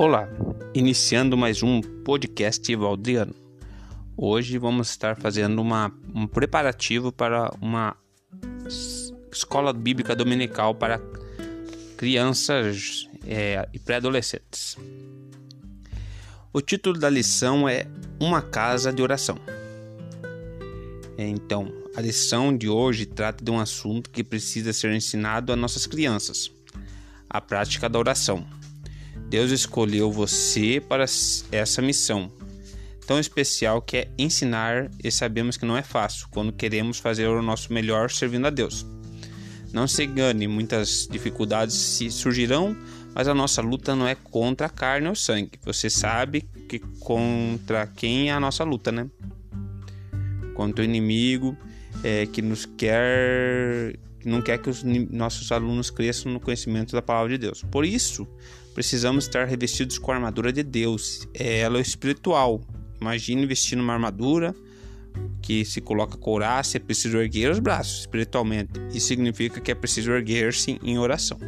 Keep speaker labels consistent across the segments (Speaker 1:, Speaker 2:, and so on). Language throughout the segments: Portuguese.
Speaker 1: Olá, iniciando mais um podcast Valdriano. Hoje vamos estar fazendo uma, um preparativo para uma escola bíblica dominical para crianças é, e pré-adolescentes. O título da lição é Uma Casa de Oração. Então, a lição de hoje trata de um assunto que precisa ser ensinado a nossas crianças: a prática da oração. Deus escolheu você para essa missão tão especial que é ensinar e sabemos que não é fácil quando queremos fazer o nosso melhor servindo a Deus. Não se engane, muitas dificuldades surgirão, mas a nossa luta não é contra a carne ou sangue. Você sabe que contra quem é a nossa luta, né? Contra o inimigo é, que nos quer não quer que os nossos alunos cresçam no conhecimento da palavra de Deus. Por isso, precisamos estar revestidos com a armadura de Deus. Ela é espiritual. Imagine vestindo uma armadura que se coloca couraça, é preciso erguer os braços espiritualmente. Isso significa que é preciso erguer-se em oração.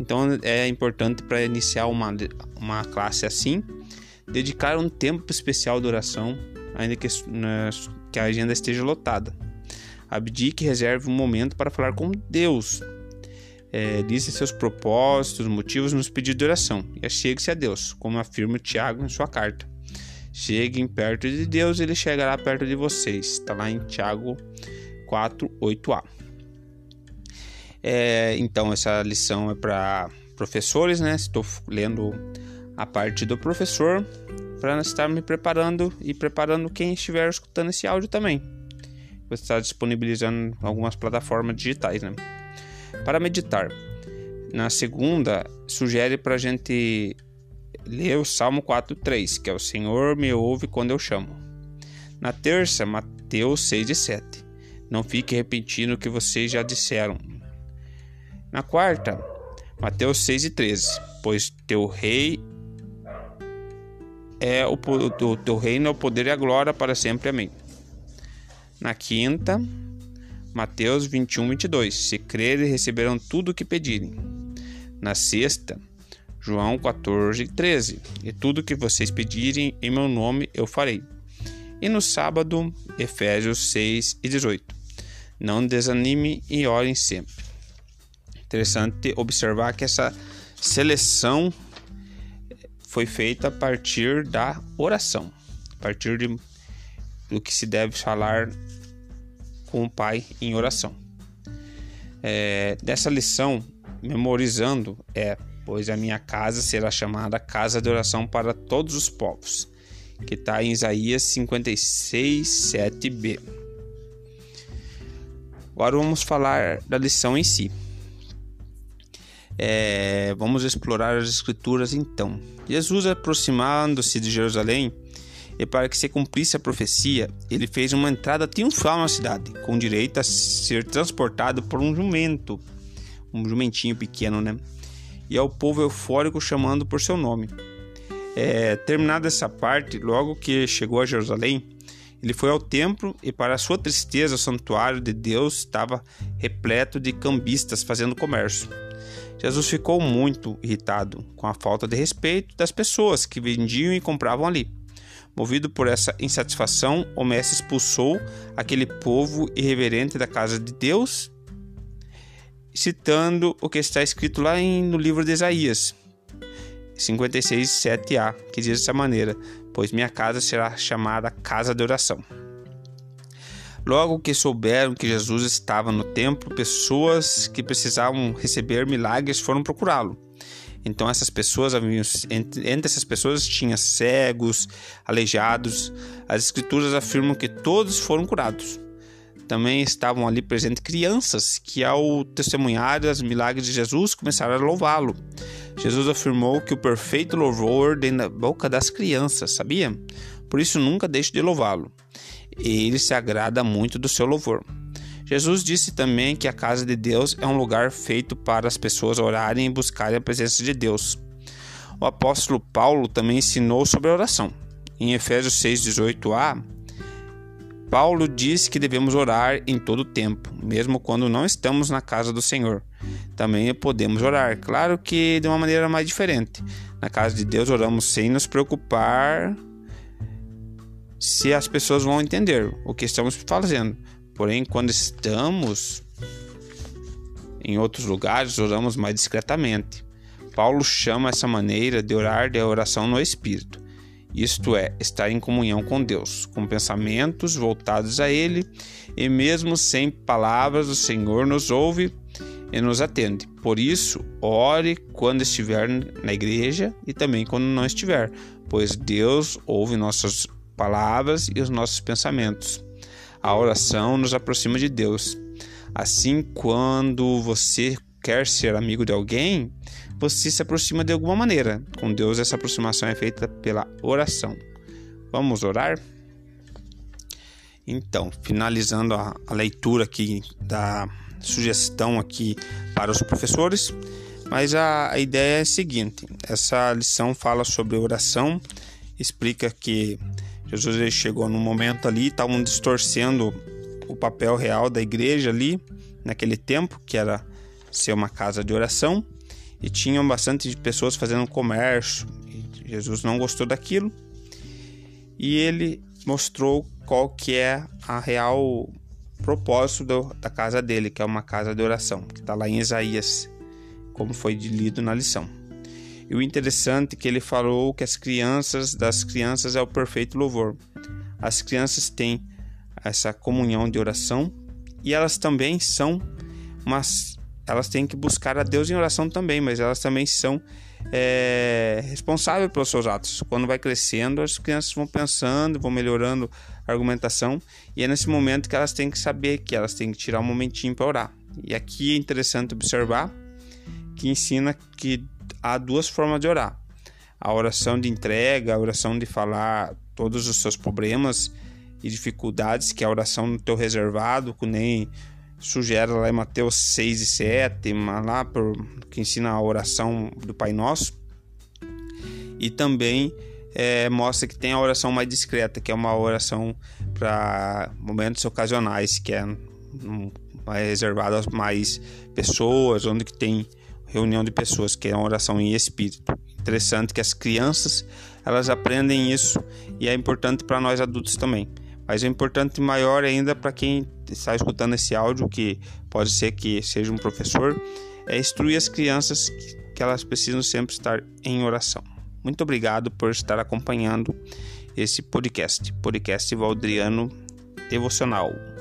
Speaker 1: Então é importante para iniciar uma, uma classe assim, dedicar um tempo especial de oração, ainda que, né, que a agenda esteja lotada. Abdique e reserve um momento para falar com Deus. É, seus propósitos, motivos nos pedidos de oração e achegue-se a Deus, como afirma Tiago em sua carta. Cheguem perto de Deus, ele chegará perto de vocês. Está lá em Tiago 4, 8a. É, então, essa lição é para professores, né? Estou lendo a parte do professor para estar me preparando e preparando quem estiver escutando esse áudio também você está disponibilizando algumas plataformas digitais, né? Para meditar. Na segunda, sugere para a gente ler o Salmo 4.3, que é o Senhor me ouve quando eu chamo. Na terça, Mateus 6 e 7. Não fique repetindo o que vocês já disseram. Na quarta, Mateus 6 e 13. Pois teu rei é o, o teu reino é o poder e a glória para sempre. Amém. Na quinta, Mateus 21, 22. Se crerem, receberão tudo o que pedirem. Na sexta, João 14, 13. E tudo que vocês pedirem em meu nome eu farei. E no sábado, Efésios 6 e 18. Não desanime e orem sempre. Interessante observar que essa seleção foi feita a partir da oração, a partir de, do que se deve falar com o Pai em oração. É, dessa lição, memorizando, é: Pois a minha casa será chamada casa de oração para todos os povos, que está em Isaías 56, 7b. Agora vamos falar da lição em si. É, vamos explorar as Escrituras então. Jesus, aproximando-se de Jerusalém, e para que se cumprisse a profecia, ele fez uma entrada triunfal na cidade, com direito a ser transportado por um jumento, um jumentinho pequeno, né? E ao povo eufórico chamando por seu nome. É, terminada essa parte, logo que chegou a Jerusalém, ele foi ao templo e, para sua tristeza, o santuário de Deus estava repleto de cambistas fazendo comércio. Jesus ficou muito irritado com a falta de respeito das pessoas que vendiam e compravam ali. Movido por essa insatisfação, o mestre expulsou aquele povo irreverente da casa de Deus, citando o que está escrito lá no livro de Isaías 56, 7a, que diz dessa maneira: Pois minha casa será chamada casa de oração. Logo que souberam que Jesus estava no templo, pessoas que precisavam receber milagres foram procurá-lo. Então essas pessoas entre, essas pessoas tinha cegos, aleijados. As escrituras afirmam que todos foram curados. Também estavam ali presentes crianças que, ao testemunhar os milagres de Jesus, começaram a louvá-lo. Jesus afirmou que o perfeito louvor vem da boca das crianças, sabia? Por isso nunca deixe de louvá-lo. Ele se agrada muito do seu louvor. Jesus disse também que a casa de Deus é um lugar feito para as pessoas orarem e buscarem a presença de Deus. O apóstolo Paulo também ensinou sobre a oração. Em Efésios 6:18a, Paulo diz que devemos orar em todo tempo, mesmo quando não estamos na casa do Senhor. Também podemos orar, claro que de uma maneira mais diferente. Na casa de Deus oramos sem nos preocupar se as pessoas vão entender o que estamos fazendo. Porém, quando estamos em outros lugares, oramos mais discretamente. Paulo chama essa maneira de orar de oração no Espírito. Isto é, estar em comunhão com Deus, com pensamentos voltados a Ele, e mesmo sem palavras, o Senhor nos ouve e nos atende. Por isso, ore quando estiver na igreja e também quando não estiver, pois Deus ouve nossas palavras e os nossos pensamentos. A oração nos aproxima de Deus. Assim, quando você quer ser amigo de alguém, você se aproxima de alguma maneira. Com Deus, essa aproximação é feita pela oração. Vamos orar? Então, finalizando a, a leitura aqui da sugestão aqui para os professores, mas a, a ideia é a seguinte: essa lição fala sobre oração, explica que Jesus ele chegou num momento ali, estavam distorcendo o papel real da igreja ali, naquele tempo, que era ser uma casa de oração, e tinham bastante pessoas fazendo comércio. Jesus não gostou daquilo e ele mostrou qual que é a real propósito do, da casa dele, que é uma casa de oração, que está lá em Isaías, como foi lido na lição. E o interessante é que ele falou que as crianças, das crianças é o perfeito louvor. As crianças têm essa comunhão de oração e elas também são, mas elas têm que buscar a Deus em oração também, mas elas também são é, responsáveis pelos seus atos. Quando vai crescendo, as crianças vão pensando, vão melhorando a argumentação, e é nesse momento que elas têm que saber que elas têm que tirar um momentinho para orar. E aqui é interessante observar que ensina que há duas formas de orar: a oração de entrega, a oração de falar todos os seus problemas e dificuldades, que é a oração no teu reservado, que nem sugere lá em Mateus 6 e 7, lá por, que ensina a oração do Pai Nosso. E também é, mostra que tem a oração mais discreta, que é uma oração para momentos ocasionais, que é um, mais reservada a mais pessoas, onde que tem reunião de pessoas, que é uma oração em espírito. Interessante que as crianças elas aprendem isso e é importante para nós adultos também. Mas é importante maior ainda para quem está escutando esse áudio, que pode ser que seja um professor, é instruir as crianças que elas precisam sempre estar em oração. Muito obrigado por estar acompanhando esse podcast, podcast Valdriano Devocional.